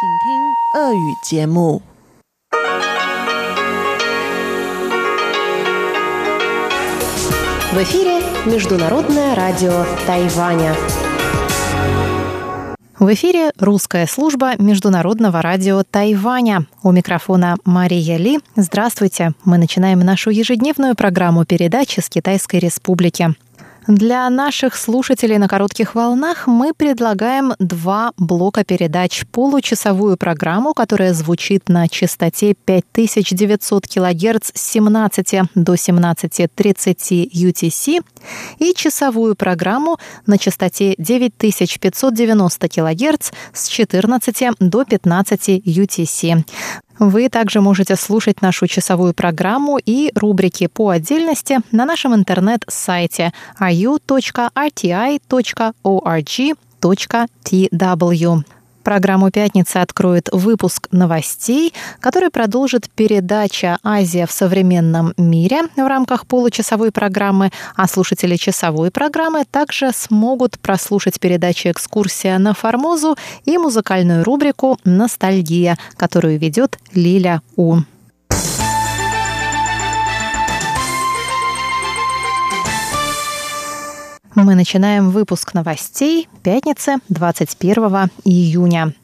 В эфире Международное радио Тайваня. В эфире русская служба Международного радио Тайваня. У микрофона Мария Ли. Здравствуйте. Мы начинаем нашу ежедневную программу передачи с Китайской Республики. Для наших слушателей на коротких волнах мы предлагаем два блока передач. Получасовую программу, которая звучит на частоте 5900 кГц с 17 до 17.30 UTC и часовую программу на частоте 9590 кГц с 14 до 15 UTC. Вы также можете слушать нашу часовую программу и рубрики по отдельности на нашем интернет-сайте ru.rti.org.tw. Программу «Пятница» откроет выпуск новостей, который продолжит передача «Азия в современном мире» в рамках получасовой программы, а слушатели часовой программы также смогут прослушать передачи «Экскурсия на Формозу» и музыкальную рубрику «Ностальгия», которую ведет Лиля У. Мы начинаем выпуск новостей пятницы 21 июня.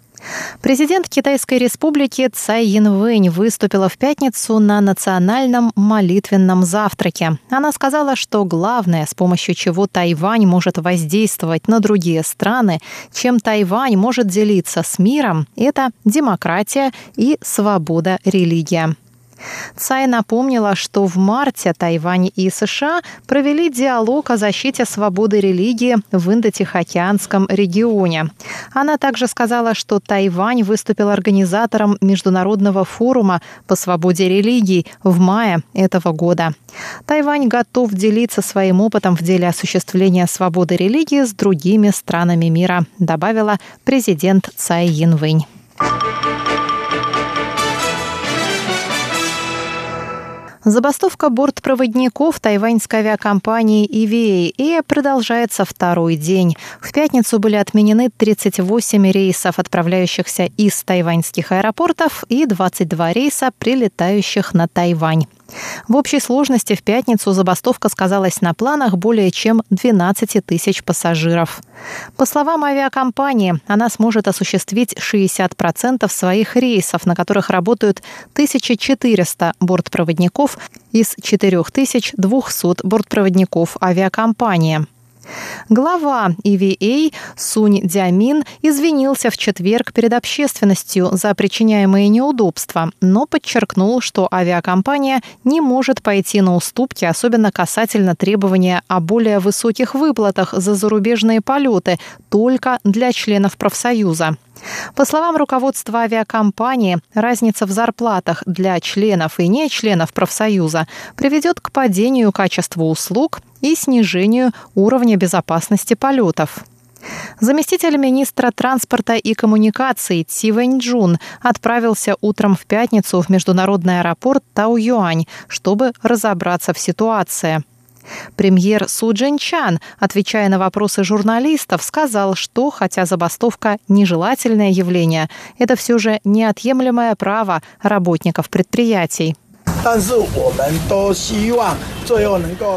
Президент Китайской республики Цай Янвэнь выступила в пятницу на национальном молитвенном завтраке. Она сказала, что главное, с помощью чего Тайвань может воздействовать на другие страны, чем Тайвань может делиться с миром, это демократия и свобода религии. Цай напомнила, что в марте Тайвань и США провели диалог о защите свободы религии в Индо-Тихоокеанском регионе. Она также сказала, что Тайвань выступил организатором Международного форума по свободе религий в мае этого года. Тайвань готов делиться своим опытом в деле осуществления свободы религии с другими странами мира, добавила президент Цай Янвэнь. Забастовка бортпроводников тайваньской авиакомпании EVA продолжается второй день. В пятницу были отменены 38 рейсов, отправляющихся из тайваньских аэропортов, и 22 рейса, прилетающих на Тайвань. В общей сложности в пятницу забастовка сказалась на планах более чем 12 тысяч пассажиров. По словам авиакомпании, она сможет осуществить 60% своих рейсов, на которых работают 1400 бортпроводников из 4200 бортпроводников авиакомпании. Глава EVA Сунь Дямин извинился в четверг перед общественностью за причиняемые неудобства, но подчеркнул, что авиакомпания не может пойти на уступки, особенно касательно требования о более высоких выплатах за зарубежные полеты только для членов профсоюза. По словам руководства авиакомпании, разница в зарплатах для членов и не членов профсоюза приведет к падению качества услуг и снижению уровня безопасности полетов. Заместитель министра транспорта и коммуникаций Ци Вэньчжун отправился утром в пятницу в международный аэропорт Тау-Юань, чтобы разобраться в ситуации. Премьер Су Чан, отвечая на вопросы журналистов, сказал, что, хотя забастовка – нежелательное явление, это все же неотъемлемое право работников предприятий.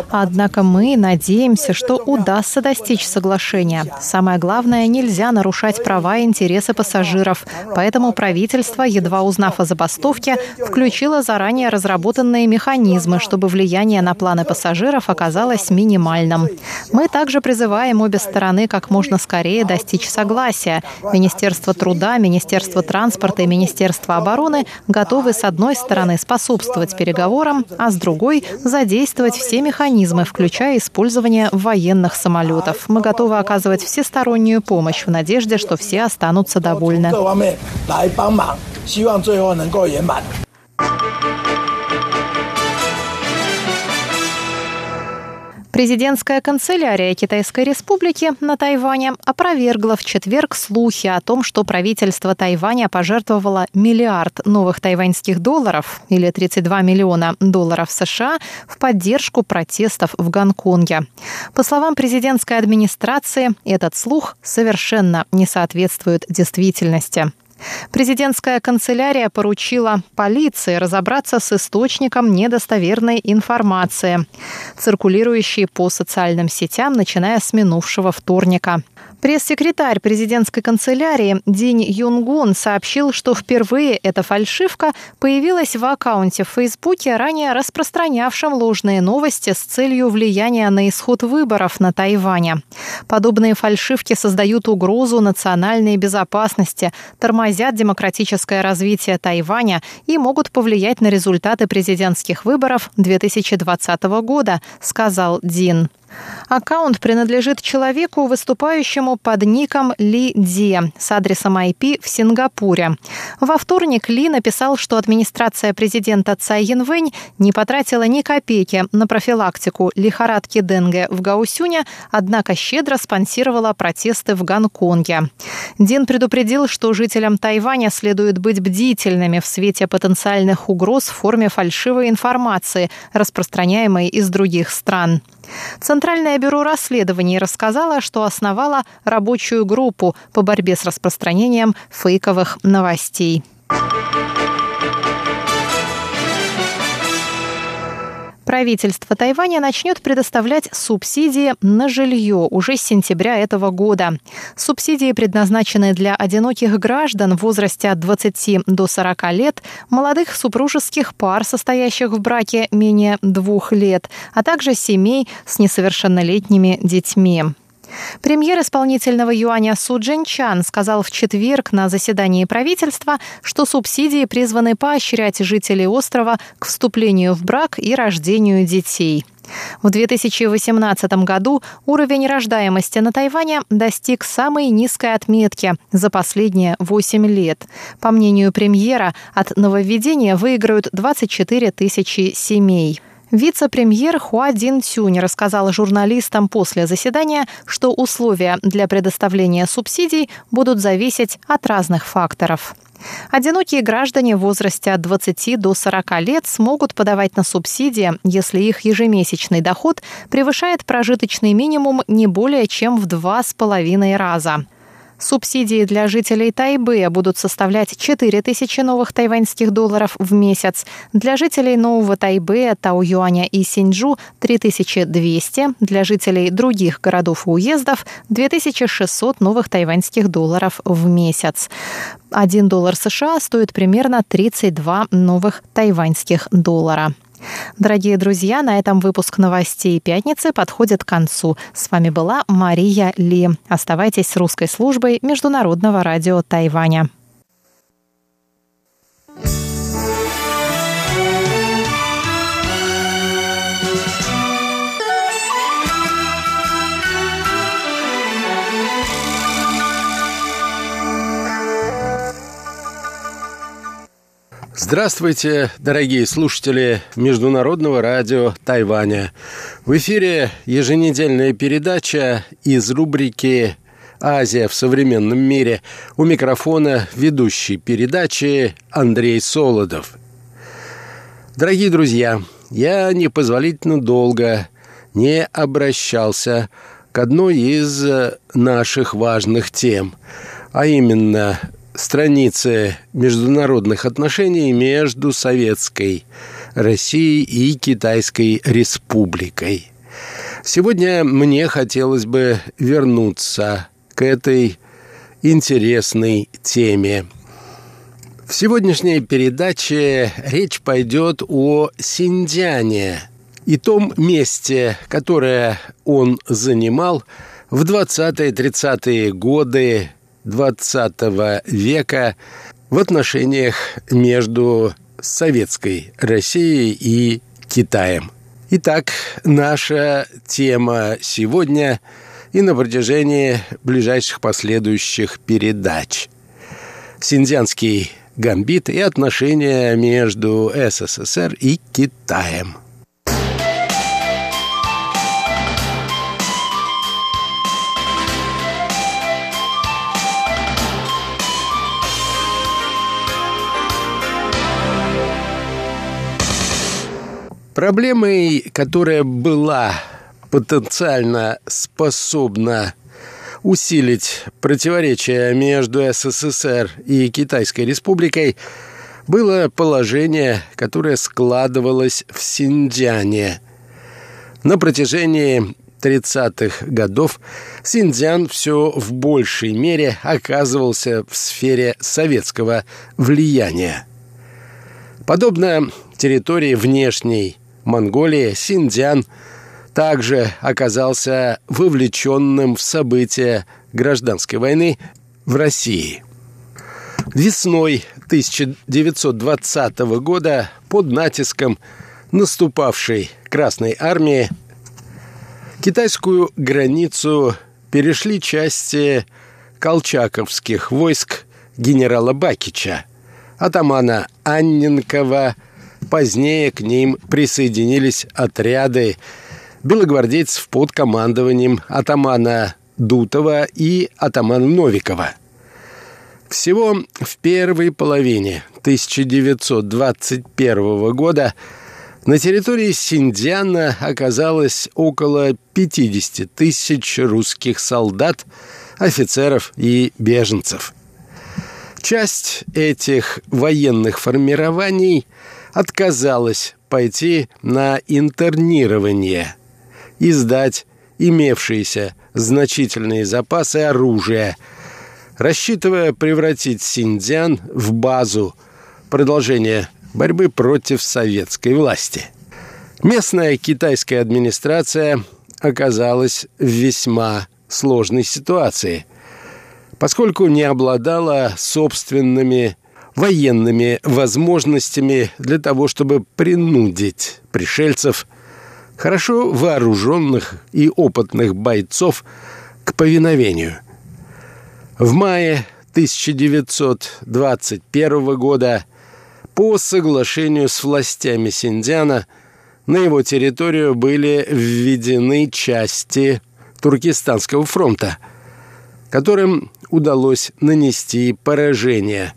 Однако мы надеемся, что удастся достичь соглашения. Самое главное, нельзя нарушать права и интересы пассажиров. Поэтому правительство, едва узнав о забастовке, включило заранее разработанные механизмы, чтобы влияние на планы пассажиров оказалось минимальным. Мы также призываем обе стороны как можно скорее достичь согласия. Министерство труда, Министерство транспорта и Министерство обороны готовы с одной стороны способствовать переговорам, а с другой – задействовать все механизмы, включая использование военных самолетов. Мы готовы оказывать всестороннюю помощь в надежде, что все останутся довольны. Президентская канцелярия Китайской Республики на Тайване опровергла в четверг слухи о том, что правительство Тайваня пожертвовало миллиард новых тайваньских долларов или 32 миллиона долларов США в поддержку протестов в Гонконге. По словам президентской администрации, этот слух совершенно не соответствует действительности. Президентская канцелярия поручила полиции разобраться с источником недостоверной информации, циркулирующей по социальным сетям, начиная с минувшего вторника. Пресс-секретарь президентской канцелярии Динь Юнгун сообщил, что впервые эта фальшивка появилась в аккаунте в Фейсбуке, ранее распространявшем ложные новости с целью влияния на исход выборов на Тайване. Подобные фальшивки создают угрозу национальной безопасности, тормозят демократическое развитие Тайваня и могут повлиять на результаты президентских выборов 2020 года, сказал Дин. Аккаунт принадлежит человеку, выступающему под ником Ли Ди с адресом IP в Сингапуре. Во вторник Ли написал, что администрация президента Цай Янвэнь не потратила ни копейки на профилактику лихорадки Денге в Гаусюне, однако щедро спонсировала протесты в Гонконге. Дин предупредил, что жителям Тайваня следует быть бдительными в свете потенциальных угроз в форме фальшивой информации, распространяемой из других стран. Центральное бюро расследований рассказало, что основало рабочую группу по борьбе с распространением фейковых новостей. Правительство Тайваня начнет предоставлять субсидии на жилье уже с сентября этого года. Субсидии предназначены для одиноких граждан в возрасте от 20 до 40 лет, молодых супружеских пар, состоящих в браке менее двух лет, а также семей с несовершеннолетними детьми. Премьер исполнительного юаня Су Джин Чан сказал в четверг на заседании правительства, что субсидии призваны поощрять жителей острова к вступлению в брак и рождению детей. В 2018 году уровень рождаемости на Тайване достиг самой низкой отметки за последние 8 лет. По мнению премьера, от нововведения выиграют 24 тысячи семей. Вице-премьер Хуа Дин Цюнь рассказал журналистам после заседания, что условия для предоставления субсидий будут зависеть от разных факторов. Одинокие граждане в возрасте от 20 до 40 лет смогут подавать на субсидии, если их ежемесячный доход превышает прожиточный минимум не более чем в два с половиной раза. Субсидии для жителей Тайбэя будут составлять 4 тысячи новых тайваньских долларов в месяц. Для жителей Нового Тайбэя, Тау-Юаня и Синьчжу – 3200. Для жителей других городов и уездов – 2600 новых тайваньских долларов в месяц. 1 доллар США стоит примерно 32 новых тайваньских доллара. Дорогие друзья, на этом выпуск новостей пятницы подходит к концу. С вами была Мария Ли. Оставайтесь с русской службой Международного радио Тайваня. Здравствуйте, дорогие слушатели Международного радио Тайваня. В эфире еженедельная передача из рубрики «Азия в современном мире». У микрофона ведущий передачи Андрей Солодов. Дорогие друзья, я непозволительно долго не обращался к одной из наших важных тем, а именно страницы международных отношений между Советской Россией и Китайской Республикой. Сегодня мне хотелось бы вернуться к этой интересной теме. В сегодняшней передаче речь пойдет о Синдиане и том месте, которое он занимал в 20-30-е годы XX века в отношениях между советской Россией и Китаем. Итак, наша тема сегодня и на протяжении ближайших последующих передач. Синдзянский гамбит и отношения между СССР и Китаем – Проблемой, которая была потенциально способна усилить противоречия между СССР и Китайской Республикой было положение, которое складывалось в Синьцзяне. На протяжении 30-х годов Синьцзян все в большей мере оказывался в сфере советского влияния. Подобно территории внешней Монголии, Синьцзян также оказался вовлеченным в события гражданской войны в России. Весной 1920 года под натиском наступавшей Красной Армии китайскую границу перешли части колчаковских войск генерала Бакича, атамана Анненкова. Позднее к ним присоединились отряды белогвардейцев под командованием атамана Дутова и атамана Новикова. Всего в первой половине 1921 года на территории Синдиана оказалось около 50 тысяч русских солдат, офицеров и беженцев. Часть этих военных формирований отказалась пойти на интернирование, и сдать имевшиеся значительные запасы оружия, рассчитывая превратить Синьцзян в базу продолжения борьбы против советской власти. Местная китайская администрация оказалась в весьма сложной ситуации, поскольку не обладала собственными военными возможностями для того, чтобы принудить пришельцев, хорошо вооруженных и опытных бойцов, к повиновению. В мае 1921 года – по соглашению с властями Синдиана на его территорию были введены части Туркестанского фронта, которым удалось нанести поражение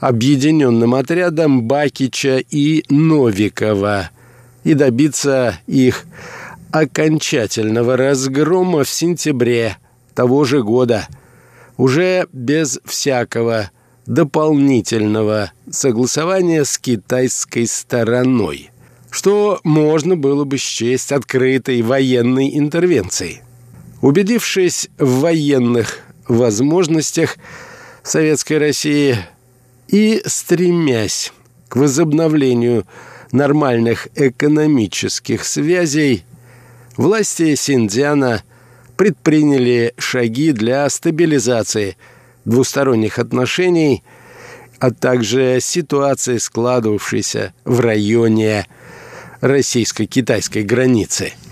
объединенным отрядам Бакича и Новикова и добиться их окончательного разгрома в сентябре того же года, уже без всякого дополнительного согласования с китайской стороной, что можно было бы счесть открытой военной интервенцией. Убедившись в военных возможностях Советской России и стремясь к возобновлению нормальных экономических связей, власти Синдзяна предприняли шаги для стабилизации – двусторонних отношений, а также ситуации, складывавшейся в районе российско-китайской границы –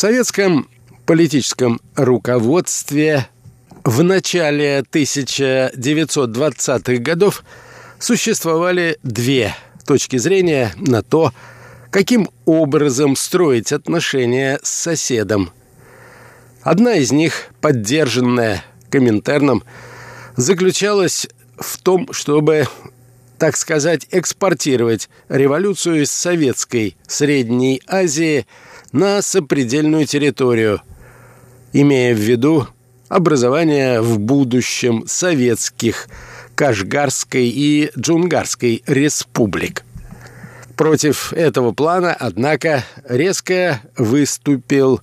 советском политическом руководстве в начале 1920-х годов существовали две точки зрения на то, каким образом строить отношения с соседом. Одна из них, поддержанная Коминтерном, заключалась в том, чтобы, так сказать, экспортировать революцию из советской Средней Азии на сопредельную территорию – имея в виду образование в будущем советских Кашгарской и Джунгарской республик. Против этого плана, однако, резко выступил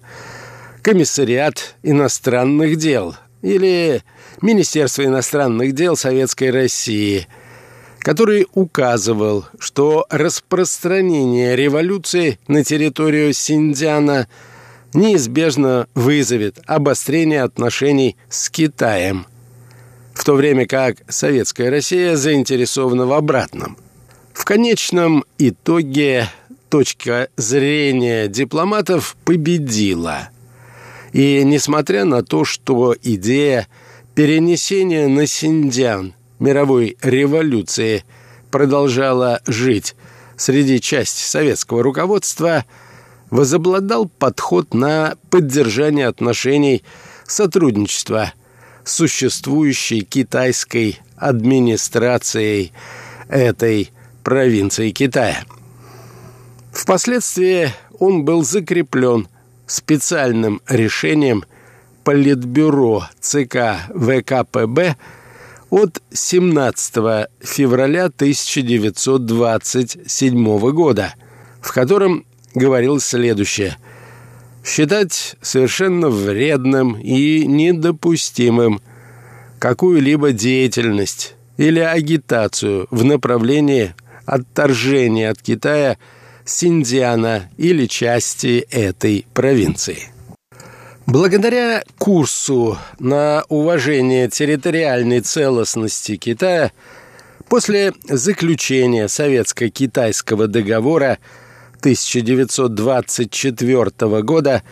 Комиссариат иностранных дел или Министерство иностранных дел Советской России, который указывал, что распространение революции на территорию Синдиана – неизбежно вызовет обострение отношений с Китаем, в то время как советская Россия заинтересована в обратном. В конечном итоге точка зрения дипломатов победила. И несмотря на то, что идея перенесения на Синдиан мировой революции продолжала жить среди части советского руководства – возобладал подход на поддержание отношений сотрудничества с существующей китайской администрацией этой провинции Китая. Впоследствии он был закреплен специальным решением Политбюро ЦК ВКПБ от 17 февраля 1927 года, в котором говорилось следующее. «Считать совершенно вредным и недопустимым какую-либо деятельность или агитацию в направлении отторжения от Китая Синдиана или части этой провинции». Благодаря курсу на уважение территориальной целостности Китая после заключения Советско-Китайского договора 1924 года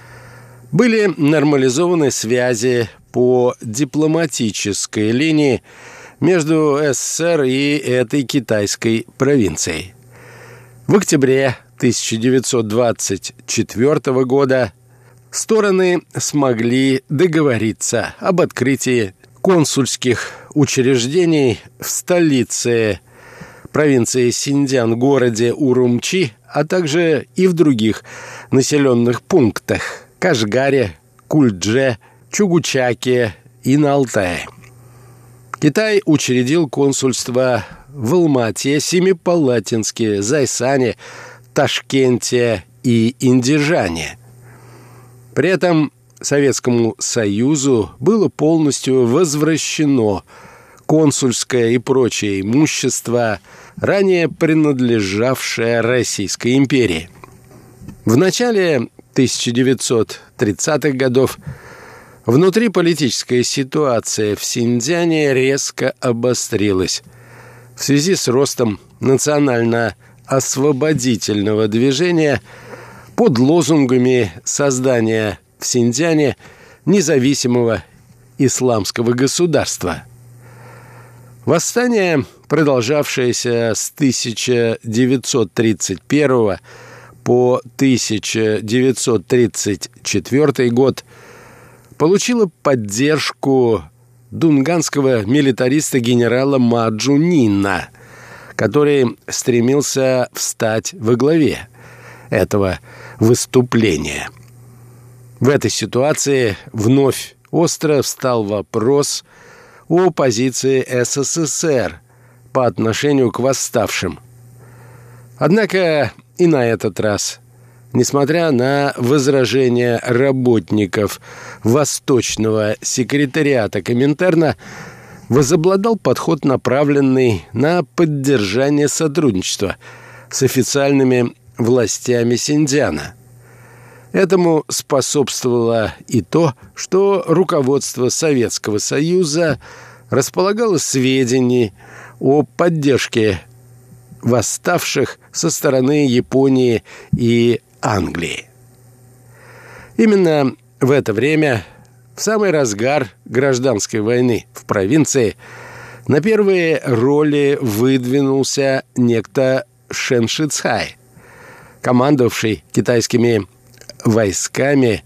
были нормализованы связи по дипломатической линии между СССР и этой китайской провинцией. В октябре 1924 года стороны смогли договориться об открытии консульских учреждений в столице провинции Синьцзян, городе Урумчи, а также и в других населенных пунктах – Кашгаре, Кульдже, Чугучаке и на Алтае. Китай учредил консульство в Алмате, Семипалатинске, Зайсане, Ташкенте и Индижане – при этом Советскому Союзу было полностью возвращено консульское и прочее имущество, ранее принадлежавшее Российской империи. В начале 1930-х годов внутриполитическая ситуация в Синьцзяне резко обострилась в связи с ростом национально-освободительного движения – под лозунгами создания в Синьцзяне независимого исламского государства. Восстание, продолжавшееся с 1931 по 1934 год, получило поддержку дунганского милитариста генерала Маджу Нина, который стремился встать во главе этого выступления. В этой ситуации вновь остро встал вопрос о позиции СССР по отношению к восставшим. Однако и на этот раз, несмотря на возражения работников Восточного секретариата Коминтерна, возобладал подход, направленный на поддержание сотрудничества с официальными властями Синдиана. Этому способствовало и то, что руководство Советского Союза располагало сведений о поддержке восставших со стороны Японии и Англии. Именно в это время, в самый разгар гражданской войны в провинции, на первые роли выдвинулся некто Шен Шицхай – командовавший китайскими войсками,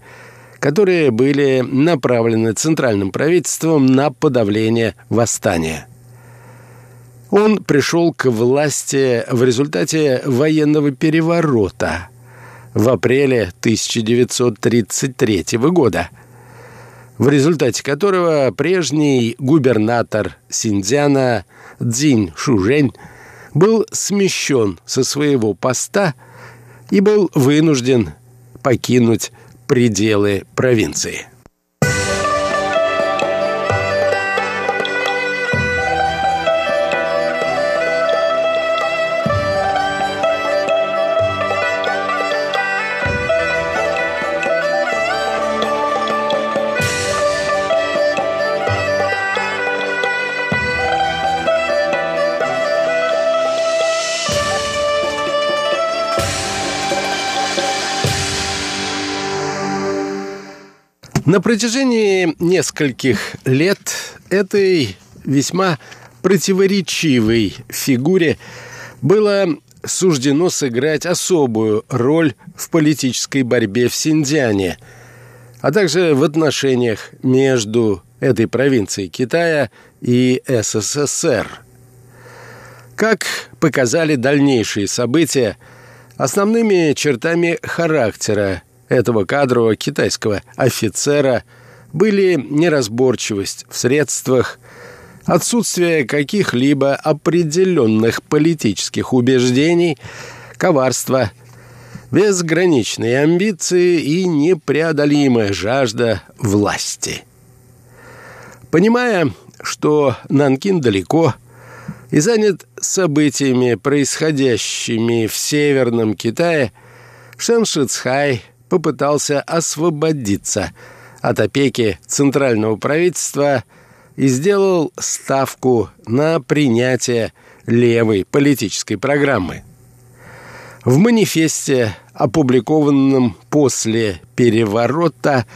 которые были направлены центральным правительством на подавление восстания. Он пришел к власти в результате военного переворота в апреле 1933 года, в результате которого прежний губернатор Синьцзяна Цзинь Шужень был смещен со своего поста – и был вынужден покинуть пределы провинции. На протяжении нескольких лет этой весьма противоречивой фигуре было суждено сыграть особую роль в политической борьбе в Синьцзяне, а также в отношениях между этой провинцией Китая и СССР. Как показали дальнейшие события, основными чертами характера этого кадрового китайского офицера были неразборчивость в средствах, отсутствие каких-либо определенных политических убеждений, коварство, безграничные амбиции и непреодолимая жажда власти. Понимая, что Нанкин далеко и занят событиями, происходящими в Северном Китае, Шэн попытался освободиться от опеки центрального правительства – и сделал ставку на принятие левой политической программы. В манифесте, опубликованном после переворота,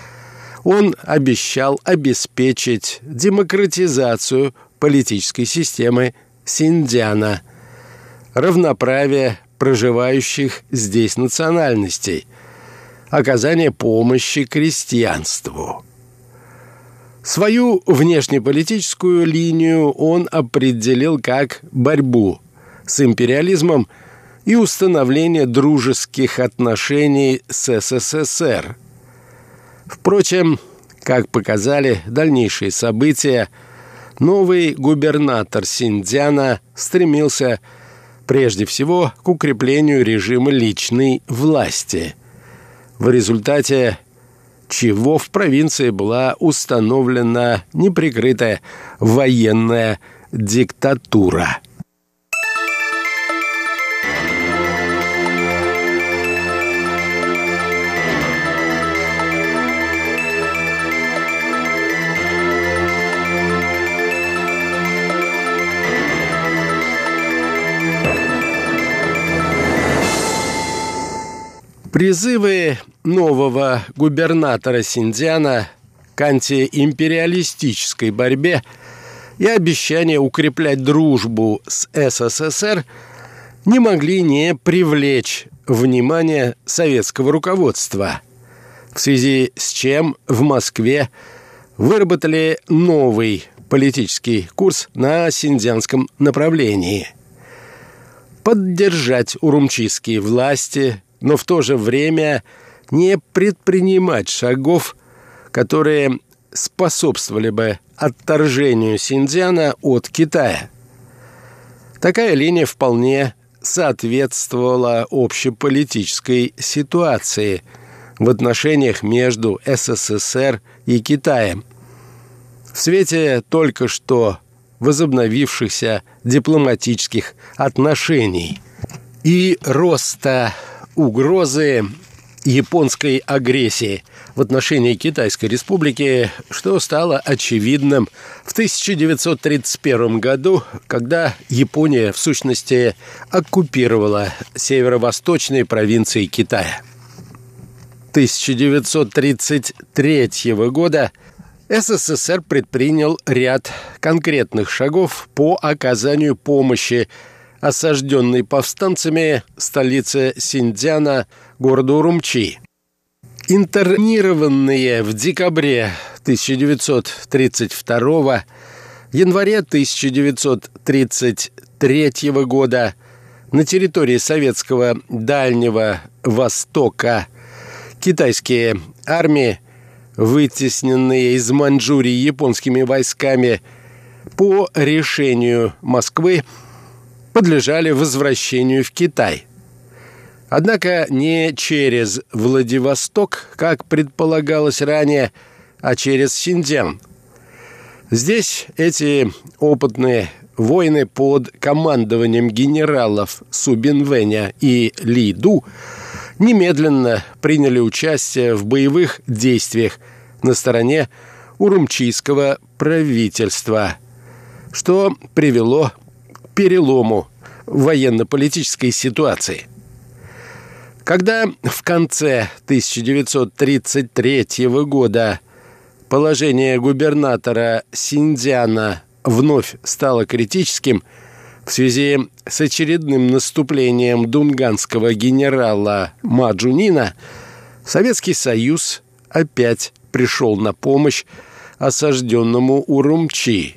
он обещал обеспечить демократизацию политической системы Синдиана, равноправие проживающих здесь национальностей, оказание помощи крестьянству – Свою внешнеполитическую линию он определил как борьбу с империализмом и установление дружеских отношений с СССР. Впрочем, как показали дальнейшие события, новый губернатор Синдзяна стремился прежде всего к укреплению режима личной власти. В результате чего в провинции была установлена неприкрытая военная диктатура. Призывы нового губернатора Синдзяна к антиимпериалистической борьбе и обещание укреплять дружбу с СССР не могли не привлечь внимание советского руководства, в связи с чем в Москве выработали новый политический курс на синдзянском направлении. Поддержать урумчийские власти, но в то же время – не предпринимать шагов, которые способствовали бы отторжению Синьцзяна от Китая. Такая линия вполне соответствовала общеполитической ситуации в отношениях между СССР и Китаем. В свете только что возобновившихся дипломатических отношений и роста угрозы японской агрессии в отношении Китайской Республики, что стало очевидным в 1931 году, когда Япония, в сущности, оккупировала северо-восточные провинции Китая. 1933 года СССР предпринял ряд конкретных шагов по оказанию помощи осажденной повстанцами столице Синдзяна, городу Урумчи. Интернированные в декабре 1932 январе 1933 года на территории советского Дальнего Востока китайские армии, вытесненные из Маньчжурии японскими войсками, по решению Москвы подлежали возвращению в Китай. Однако не через Владивосток, как предполагалось ранее, а через Синьцзян. Здесь эти опытные воины под командованием генералов Субинвеня и Ли Ду немедленно приняли участие в боевых действиях на стороне урумчийского правительства, что привело перелому военно-политической ситуации. Когда в конце 1933 года положение губернатора Синдзяна вновь стало критическим, В связи с очередным наступлением дунганского генерала Маджунина Советский Союз опять пришел на помощь осажденному Урумчи.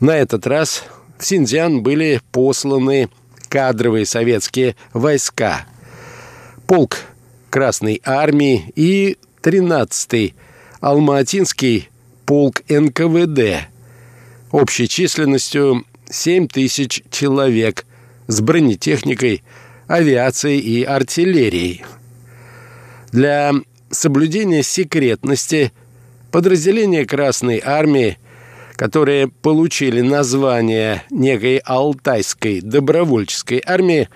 На этот раз в Синьцзян были посланы кадровые советские войска, полк Красной Армии и 13-й Алматинский полк НКВД общей численностью 7 тысяч человек с бронетехникой, авиацией и артиллерией. Для соблюдения секретности подразделения Красной Армии, которые получили название некой Алтайской добровольческой армии,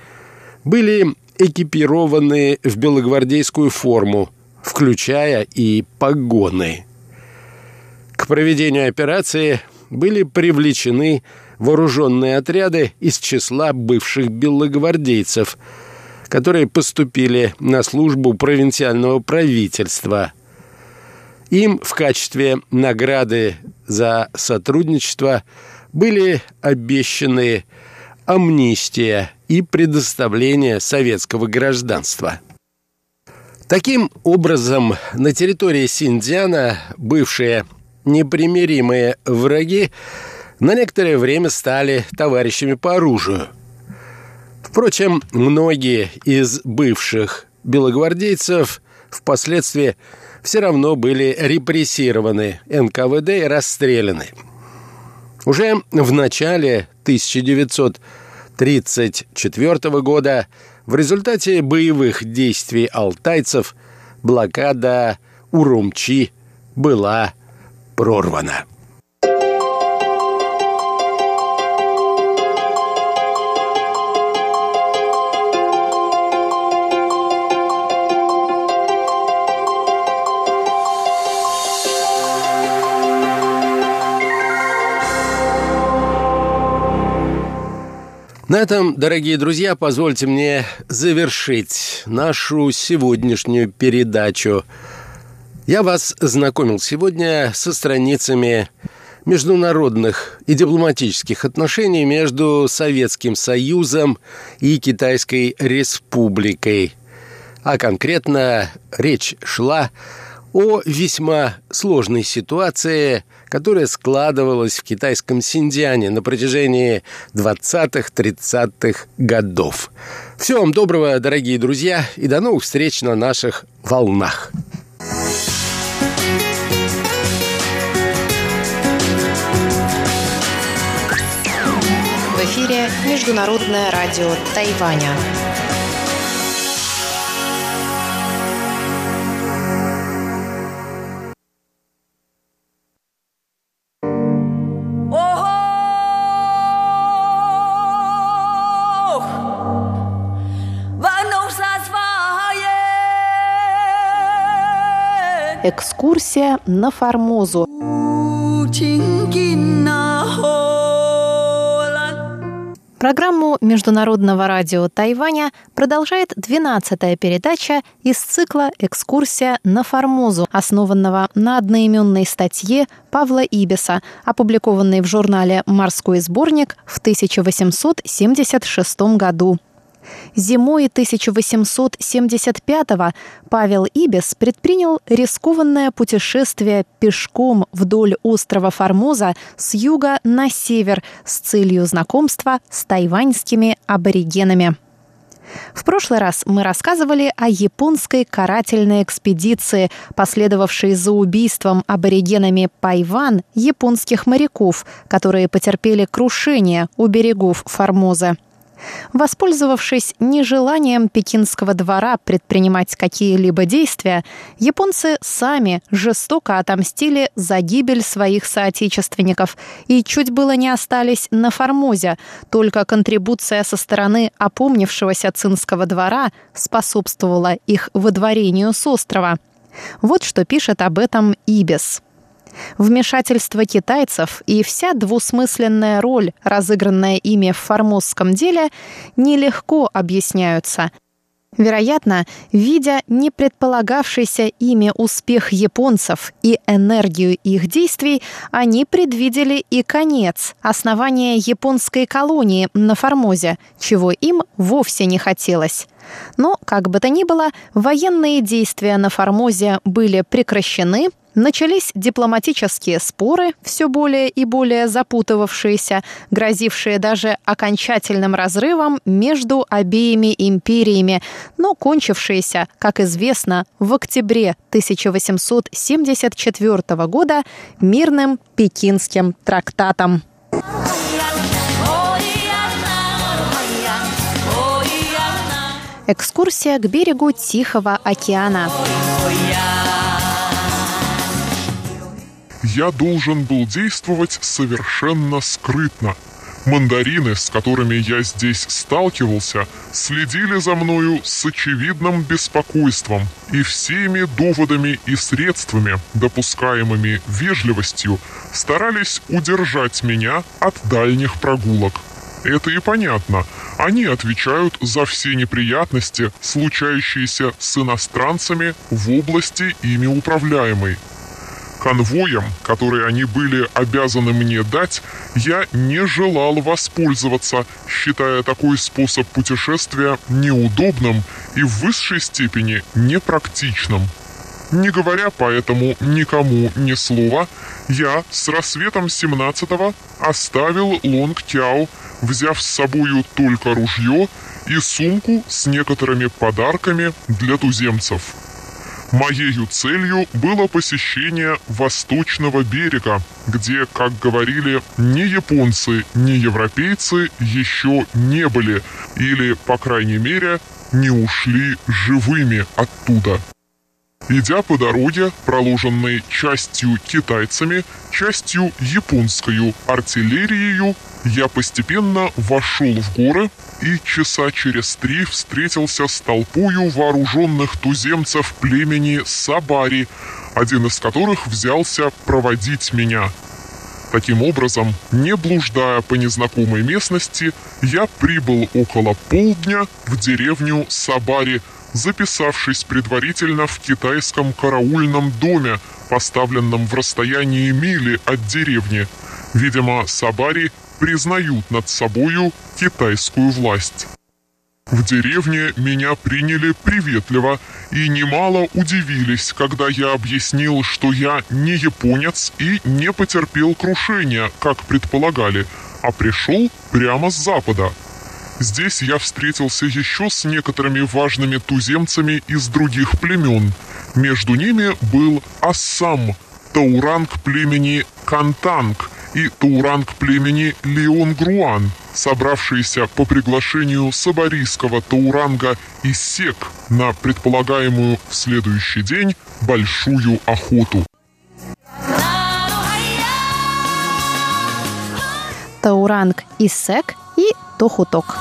были экипированы в белогвардейскую форму, включая и погоны. К проведению операции были привлечены вооруженные отряды из числа бывших белогвардейцев, которые поступили на службу провинциального правительства. Им в качестве награды за сотрудничество были обещаны амнистия и предоставление советского гражданства. Таким образом, на территории Синдзяна бывшие непримиримые враги на некоторое время стали товарищами по оружию. Впрочем, многие из бывших белогвардейцев впоследствии все равно были репрессированы НКВД и расстреляны. Уже в начале 1934 года в результате боевых действий алтайцев блокада Урумчи была прорвана. На этом, дорогие друзья, позвольте мне завершить нашу сегодняшнюю передачу. Я вас знакомил сегодня со страницами международных и дипломатических отношений между Советским Союзом и Китайской Республикой. А конкретно речь шла о весьма сложной ситуации, которая складывалась в китайском Синьцзяне на протяжении 20-30-х годов. Всего вам доброго, дорогие друзья, и до новых встреч на наших волнах. В эфире Международное радио Тайваня. Экскурсия на Формозу. Программу Международного радио Тайваня продолжает 12-я передача из цикла «Экскурсия на Формозу», основанного на одноименной статье Павла Ибиса, опубликованной в журнале «Морской сборник» в 1876 году. Зимой 1875-го Павел Ибис предпринял рискованное путешествие пешком вдоль острова Формоза с юга на север с целью знакомства с тайваньскими аборигенами. В прошлый раз мы рассказывали о японской карательной экспедиции, последовавшей за убийством аборигенами Пайван японских моряков, которые потерпели крушение у берегов Формоза. Воспользовавшись нежеланием пекинского двора предпринимать какие-либо действия, японцы сами жестоко отомстили за гибель своих соотечественников и чуть было не остались на Формозе, только контрибуция со стороны опомнившегося цинского двора способствовала их выдворению с острова. Вот что пишет об этом Ибис. Вмешательство китайцев и вся двусмысленная роль, разыгранная ими в формозском деле, нелегко объясняются. Вероятно, видя не предполагавшийся ими успех японцев и энергию их действий, они предвидели и конец, основания японской колонии на Формозе, чего им вовсе не хотелось. Но, как бы то ни было, военные действия на Формозе были прекращены – Начались дипломатические споры, все более и более запутывавшиеся, грозившие даже окончательным разрывом между обеими империями, но кончившиеся, как известно, в октябре 1874 года мирным Пекинским трактатом. Экскурсия к берегу Тихого океана. Должен был действовать совершенно скрытно. Мандарины, с которыми я здесь сталкивался, следили за мною с очевидным беспокойством и всеми доводами и средствами, допускаемыми вежливостью, старались удержать меня от дальних прогулок. Это и понятно. Они отвечают за все неприятности, случающиеся с иностранцами в области ими управляемой – конвоем, который они были обязаны мне дать, я не желал воспользоваться, считая такой способ путешествия неудобным и в высшей степени непрактичным. Не говоря поэтому никому ни слова, я с рассветом 17-го оставил Лонг-Тяо, взяв с собою только ружье и сумку с некоторыми подарками для туземцев. Моею целью было посещение восточного берега, где, как говорили, ни японцы, ни европейцы еще не были, или, по крайней мере, не ушли живыми оттуда. Идя по дороге, проложенной частью китайцами, частью японской артиллерией, я постепенно вошел в горы и часа через три встретился с толпою вооруженных туземцев племени Сабари, один из которых взялся проводить меня. Таким образом, не блуждая по незнакомой местности, я прибыл около полдня в деревню Сабари, записавшись предварительно в китайском караульном доме, поставленном в расстоянии мили от деревни. Видимо, Сабари признают над собою китайскую власть. В деревне меня приняли приветливо и немало удивились, когда я объяснил, что я не японец и не потерпел крушения, как предполагали, а пришел прямо с запада. Здесь я встретился еще с некоторыми важными туземцами из других племен. Между ними был Ассам, тауранг племени Кантанг – и Тауранг племени Леон-Груан, собравшиеся по приглашению сабарийского Тауранга из Сек на предполагаемую в следующий день большую охоту. Тауранг Иссек и Тохуток.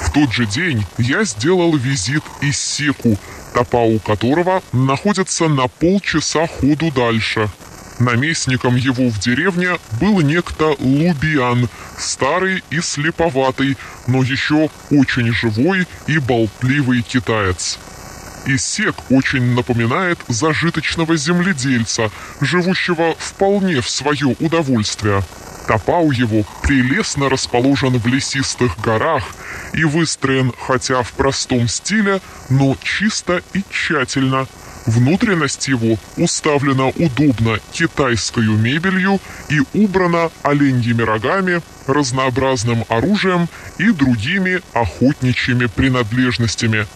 В тот же день я сделал визит Иссеку, топа у которого находится на полчаса ходу дальше. Наместником его в деревне был некто Лубиан, старый и слеповатый, но еще очень живой и болтливый китаец. Исек очень напоминает зажиточного земледельца, живущего вполне в свое удовольствие. Топау его прелестно расположен в лесистых горах и выстроен хотя в простом стиле, но чисто и тщательно. Внутренность его уставлена удобно китайской мебелью и убрана оленьими рогами, разнообразным оружием и другими охотничьими принадлежностями.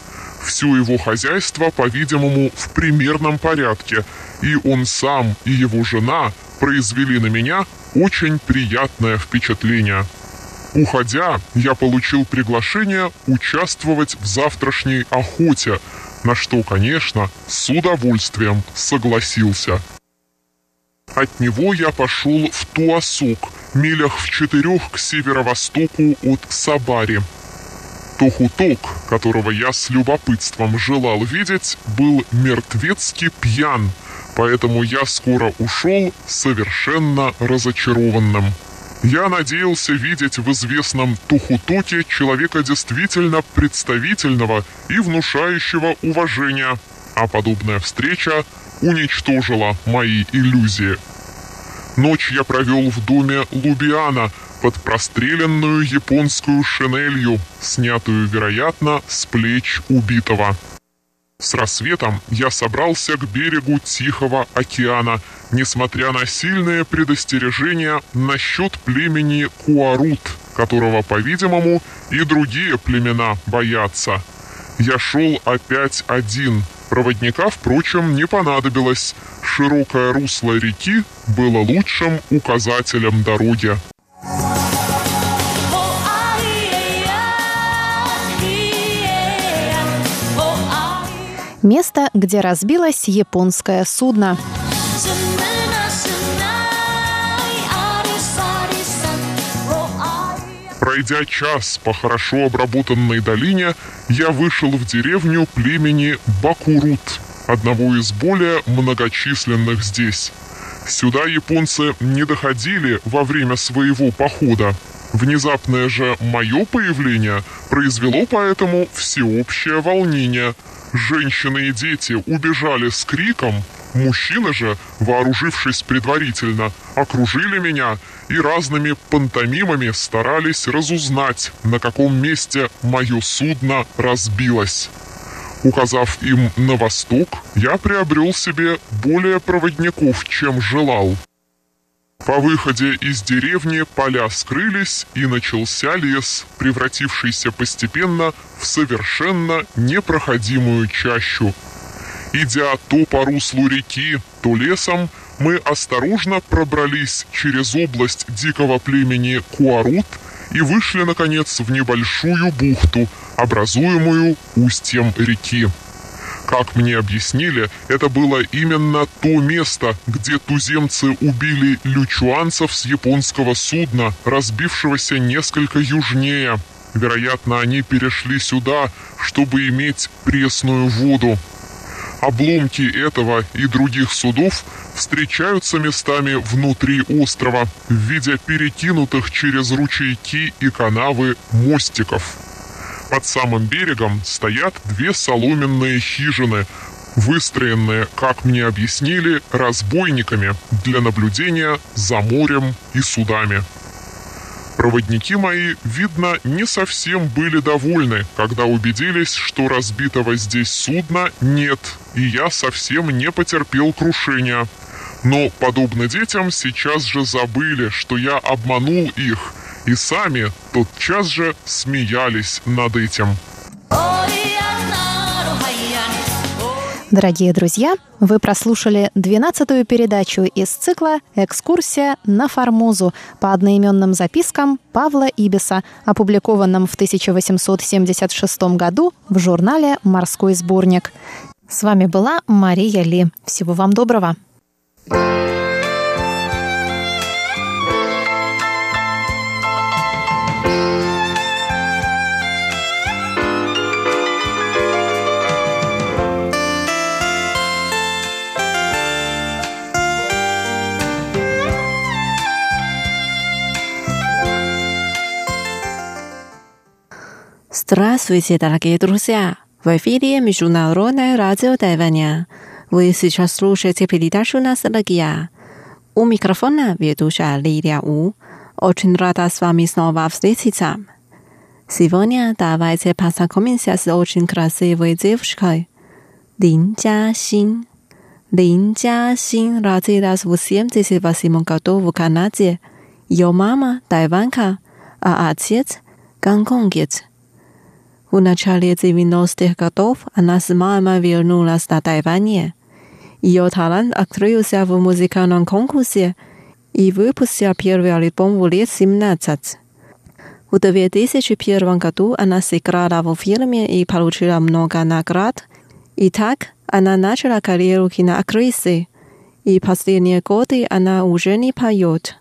Все его хозяйство, по-видимому, в примерном порядке, и он сам и его жена произвели на меня очень приятное впечатление. Уходя, я получил приглашение участвовать в завтрашней охоте, на что, конечно, с удовольствием согласился. От него я пошел в Туасок, милях в четырех к северо-востоку от Сабари. Тохуток, которого я с любопытством желал видеть, был мертвецки пьян, поэтому я скоро ушел совершенно разочарованным. Я надеялся видеть в известном Тухутоке человека действительно представительного и внушающего уважения, а подобная встреча уничтожила мои иллюзии. Ночь я провел в доме Лубиана под простреленную японскую шинелью, снятую, вероятно, с плеч убитого. С рассветом я собрался к берегу Тихого океана, несмотря на сильные предостережения насчет племени Куарут, которого, по-видимому, и другие племена боятся. Я шел опять один. Проводника, впрочем, не понадобилось. Широкое русло реки было лучшим указателем дороги. Место, где разбилось японское судно. Пройдя час по хорошо обработанной долине, я вышел в деревню племени Бакурут, одного из более многочисленных здесь. Сюда японцы не доходили во время своего похода. Внезапное же мое появление произвело поэтому всеобщее волнение – Женщины и дети убежали с криком, мужчины же, вооружившись предварительно, окружили меня и разными пантомимами старались разузнать, на каком месте мое судно разбилось. Указав им на восток, я приобрел себе более проводников, чем желал. По выходе из деревни поля скрылись, и начался лес, превратившийся постепенно в совершенно непроходимую чащу. Идя то по руслу реки, то лесом, мы осторожно пробрались через область дикого племени Куарут и вышли, наконец, в небольшую бухту, образуемую устьем реки. Как мне объяснили, это было именно то место, где туземцы убили лючуанцев с японского судна, разбившегося несколько южнее. Вероятно, они перешли сюда, чтобы иметь пресную воду. Обломки этого и других судов встречаются местами внутри острова в виде перекинутых через ручейки и канавы мостиков. Под самым берегом стоят две соломенные хижины, выстроенные, как мне объяснили, разбойниками для наблюдения за морем и судами. Проводники мои, видно, не совсем были довольны, когда убедились, что разбитого здесь судна нет, и я совсем не потерпел крушения. Но, подобно детям, сейчас же забыли, что я обманул их – и сами тотчас же смеялись над этим. Дорогие друзья, вы прослушали 12-ю передачу из цикла «Экскурсия на Формозу» по одноименным запискам Павла Ибиса, опубликованным в 1876 году в журнале «Морской сборник». С вами была Мария Ли. Всего вам доброго. Здравствуйте, дорогие друзья! В эфире Международное радио Тайваня. Вы сейчас слушаете передачу «Ностальгия». У микрофона ведущая Лилия У. Очень рада с вами снова встретиться. Сегодня давайте познакомимся с очень красивой девушкой. Лин Jiaxin. Лин Jiaxin родилась в 78 году в Канаде. Ее мама – тайванка, а отец – гонконгец – в начале 90-х годов она с мамой вернулась на Тайване. Ее талант открылся в музыкальном конкурсе и выпустил первый альбом в лет 17. В 2001 году она сыграла в фильме и получила много наград. И так она начала карьеру киноактрисы. И последние годы она уже не поет.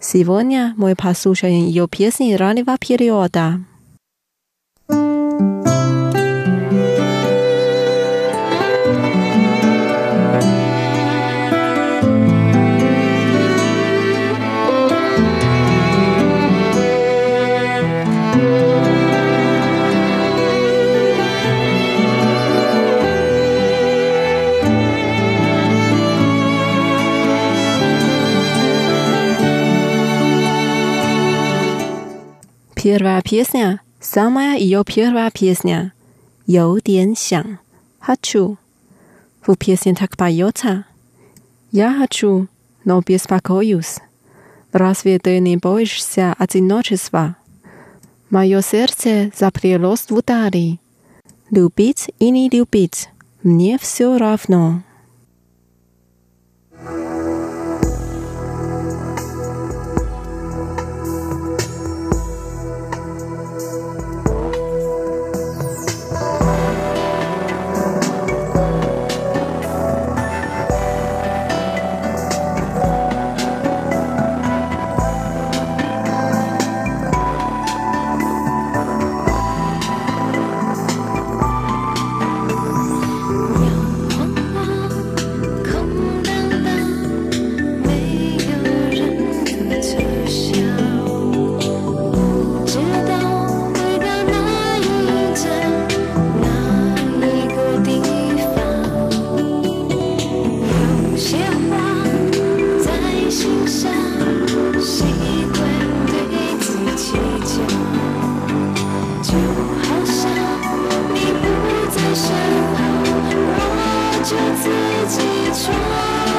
Сегодня мы послушаем ее песни раннего периода. Первая песня, самая ее первая песня, 有点想，хочу。В песне так поется. Я хочу, но беспокоюсь. Разве ты не боишься одиночества? Мое сердце запрелось в ударе. Любить и не любить, мне все равно. 就自己闯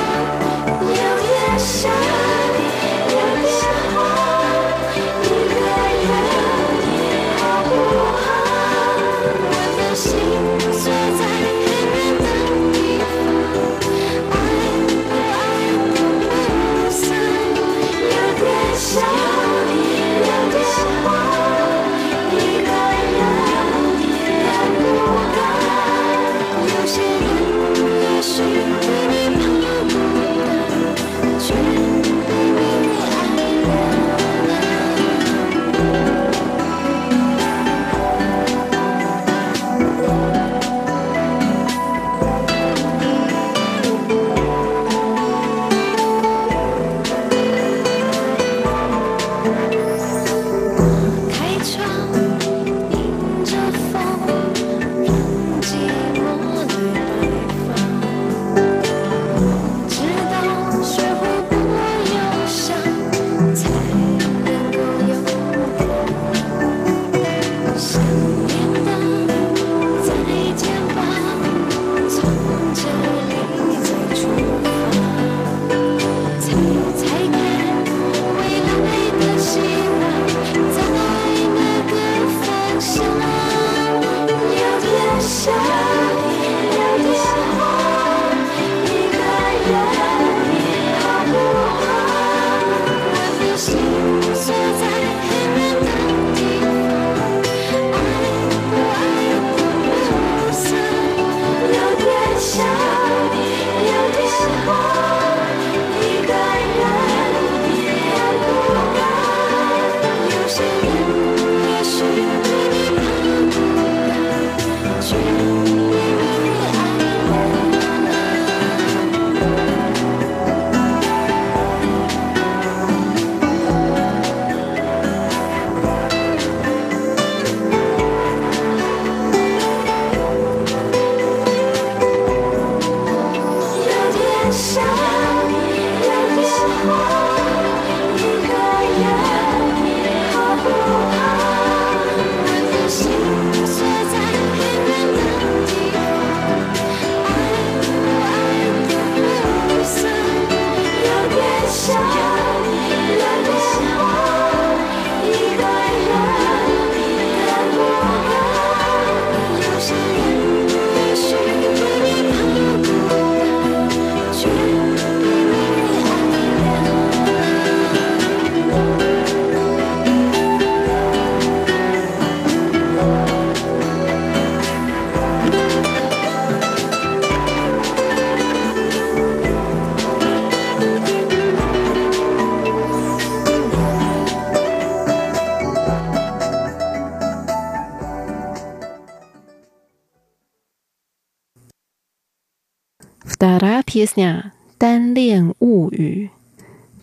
песня «单恋物语»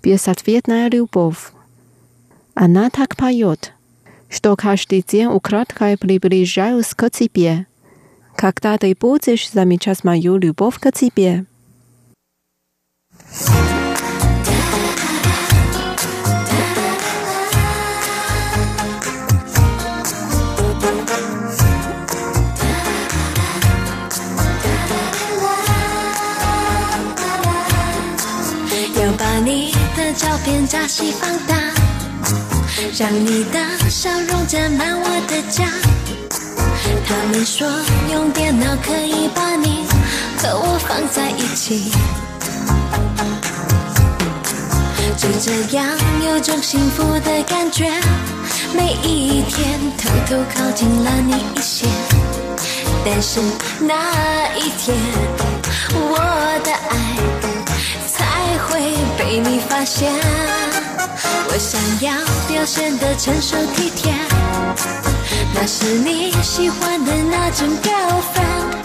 «Безответная любовь». Она так поет, что каждый день украдкой приближаюсь к тебе, когда ты будешь замечать мою любовь к тебе. 照片加细放大，让你的笑容占满我的家。他们说用电脑可以把你和我放在一起，就这样有种幸福的感觉。每一天偷偷靠近了你一些，但是那一天我的爱会被你发现。我想要表现的成熟体贴，那是你喜欢的那种 girlfriend。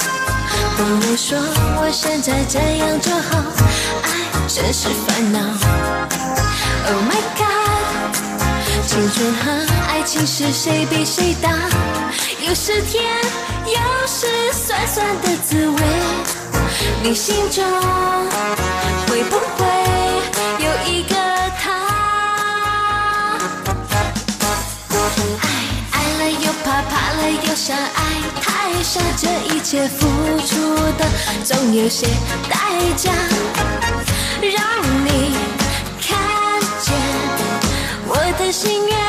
朋友说我现在这样就好，爱真是烦恼。Oh my god，青春和爱情是谁比谁大？又是甜，又是酸酸的滋味。你心中会不会有一个他？爱爱了又怕，怕了又想爱，太傻，这一切付出的总有些代价，让你看见我的心愿。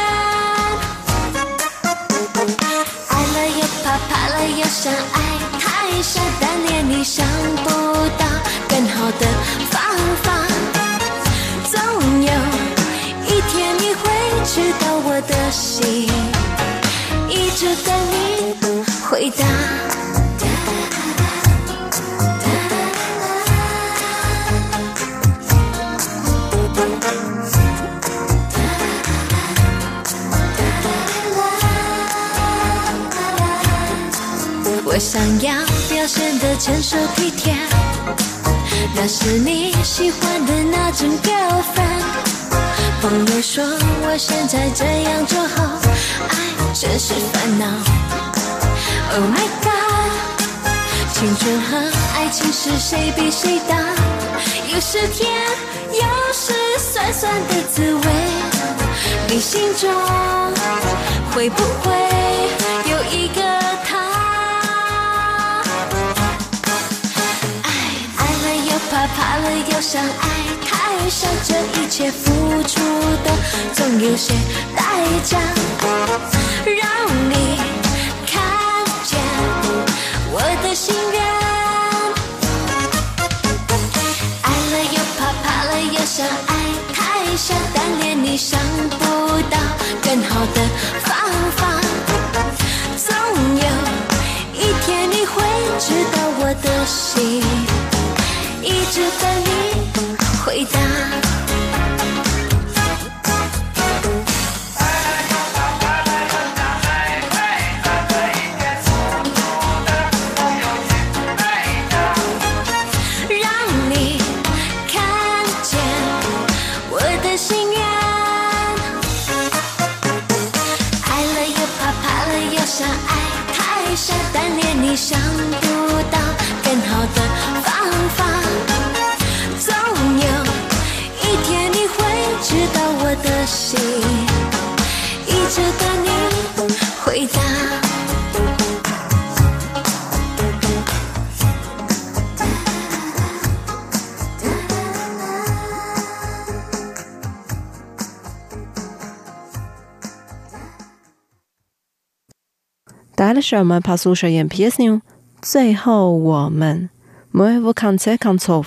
要相爱，太傻，但连你想不到更好的方法。总有一天你会知道我的心，一直等你回答。我想要表现的成熟体贴，那是你喜欢的那种 girlfriend。朋友说我现在这样就好，爱真是烦恼。Oh my god，青春和爱情是谁比谁大？有时甜，有时酸酸的滋味。你心中会不会有一个怕，怕了又想爱，太傻，这一切付出的总有些代价，让你看见。我的心愿。爱了又怕，怕了又想爱，太傻，但连你想不到更好的方法。总有一天你会知道我的心，就算你不回答。是我们怕宿舍演 P.S. 牛。最后，我们 Move on take on so。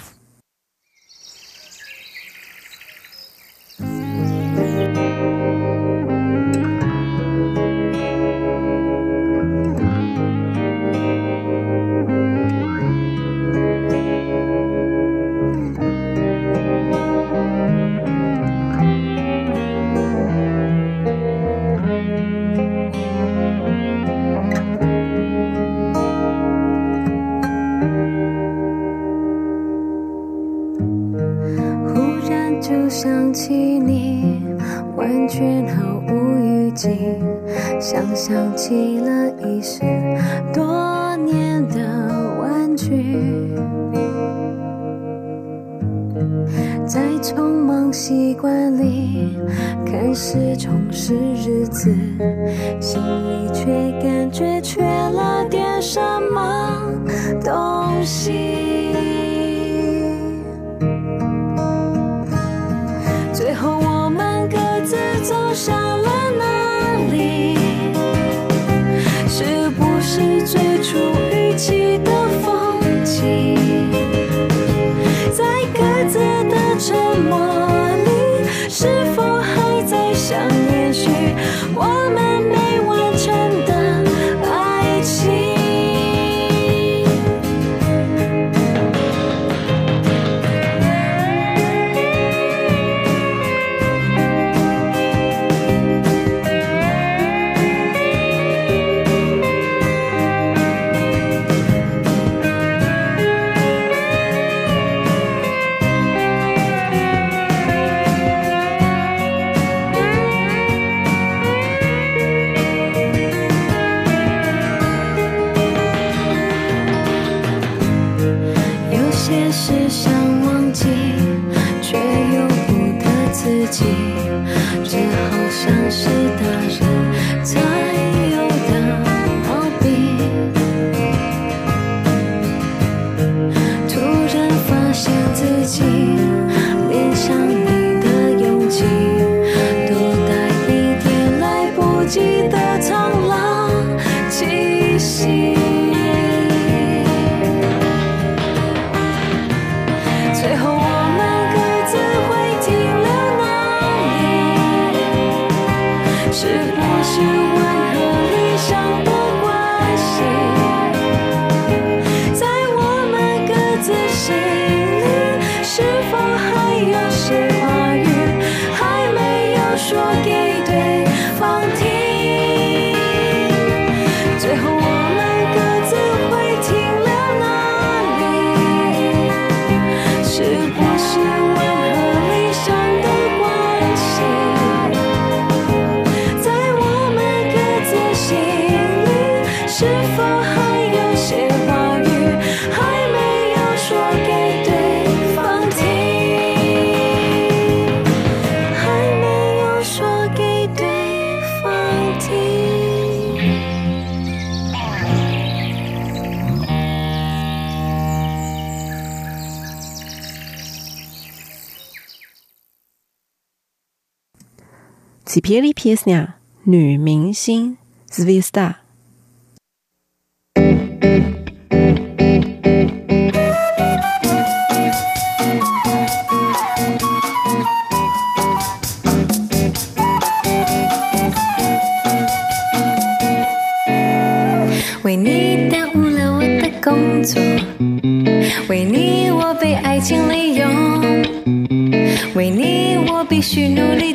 皮皮利皮斯尼亚女明星，Zwista。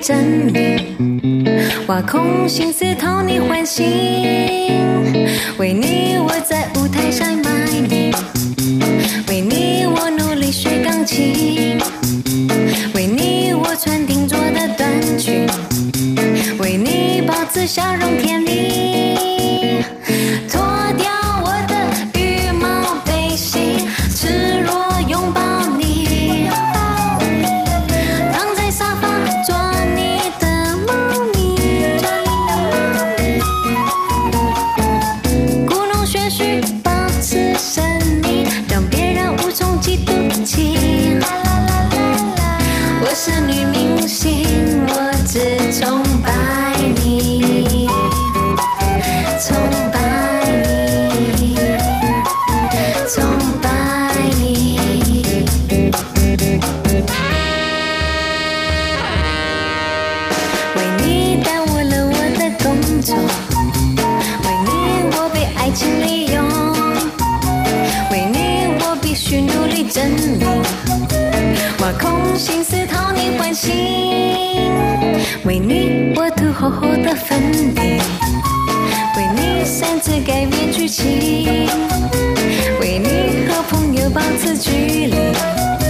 真明挖空心思讨你欢心，为你我在舞台上卖力，为你我努力学钢琴。改变剧情为你和朋友保持距离。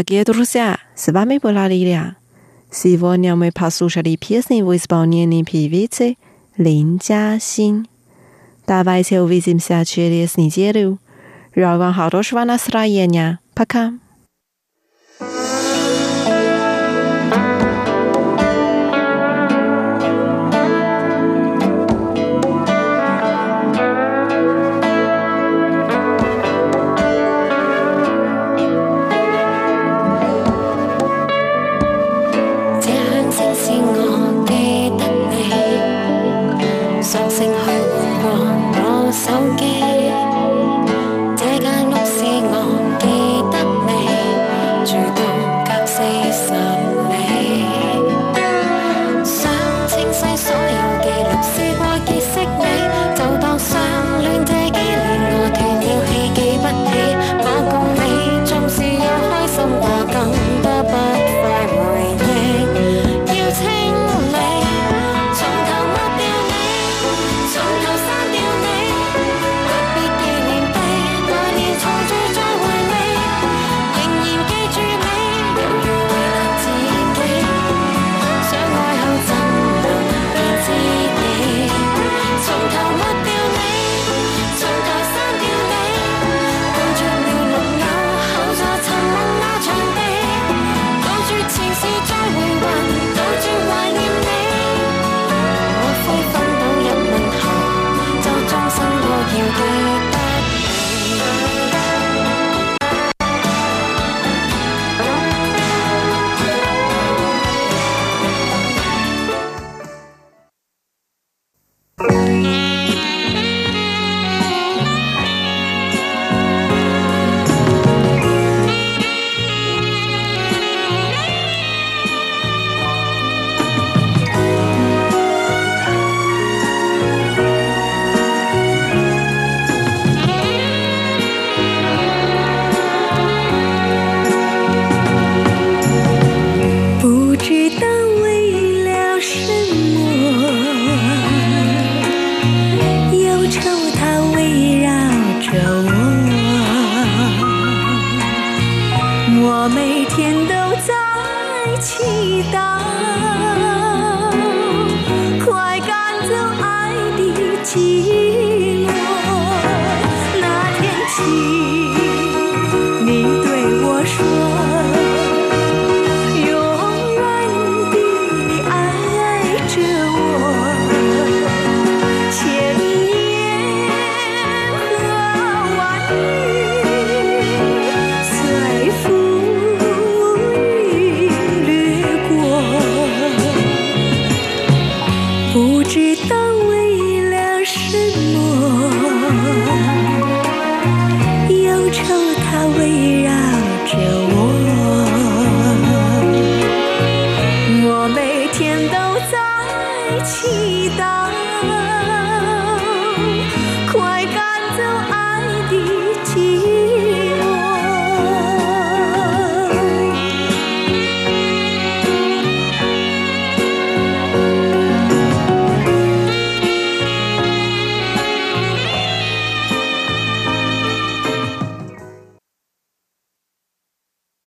Дорогие друзья, с вами была Лилия. Сегодня мы послушали песни в исполнении певицы Лин Jiaxin. Давайте увидимся через неделю. Желаю вам хорошего настроения. Пока.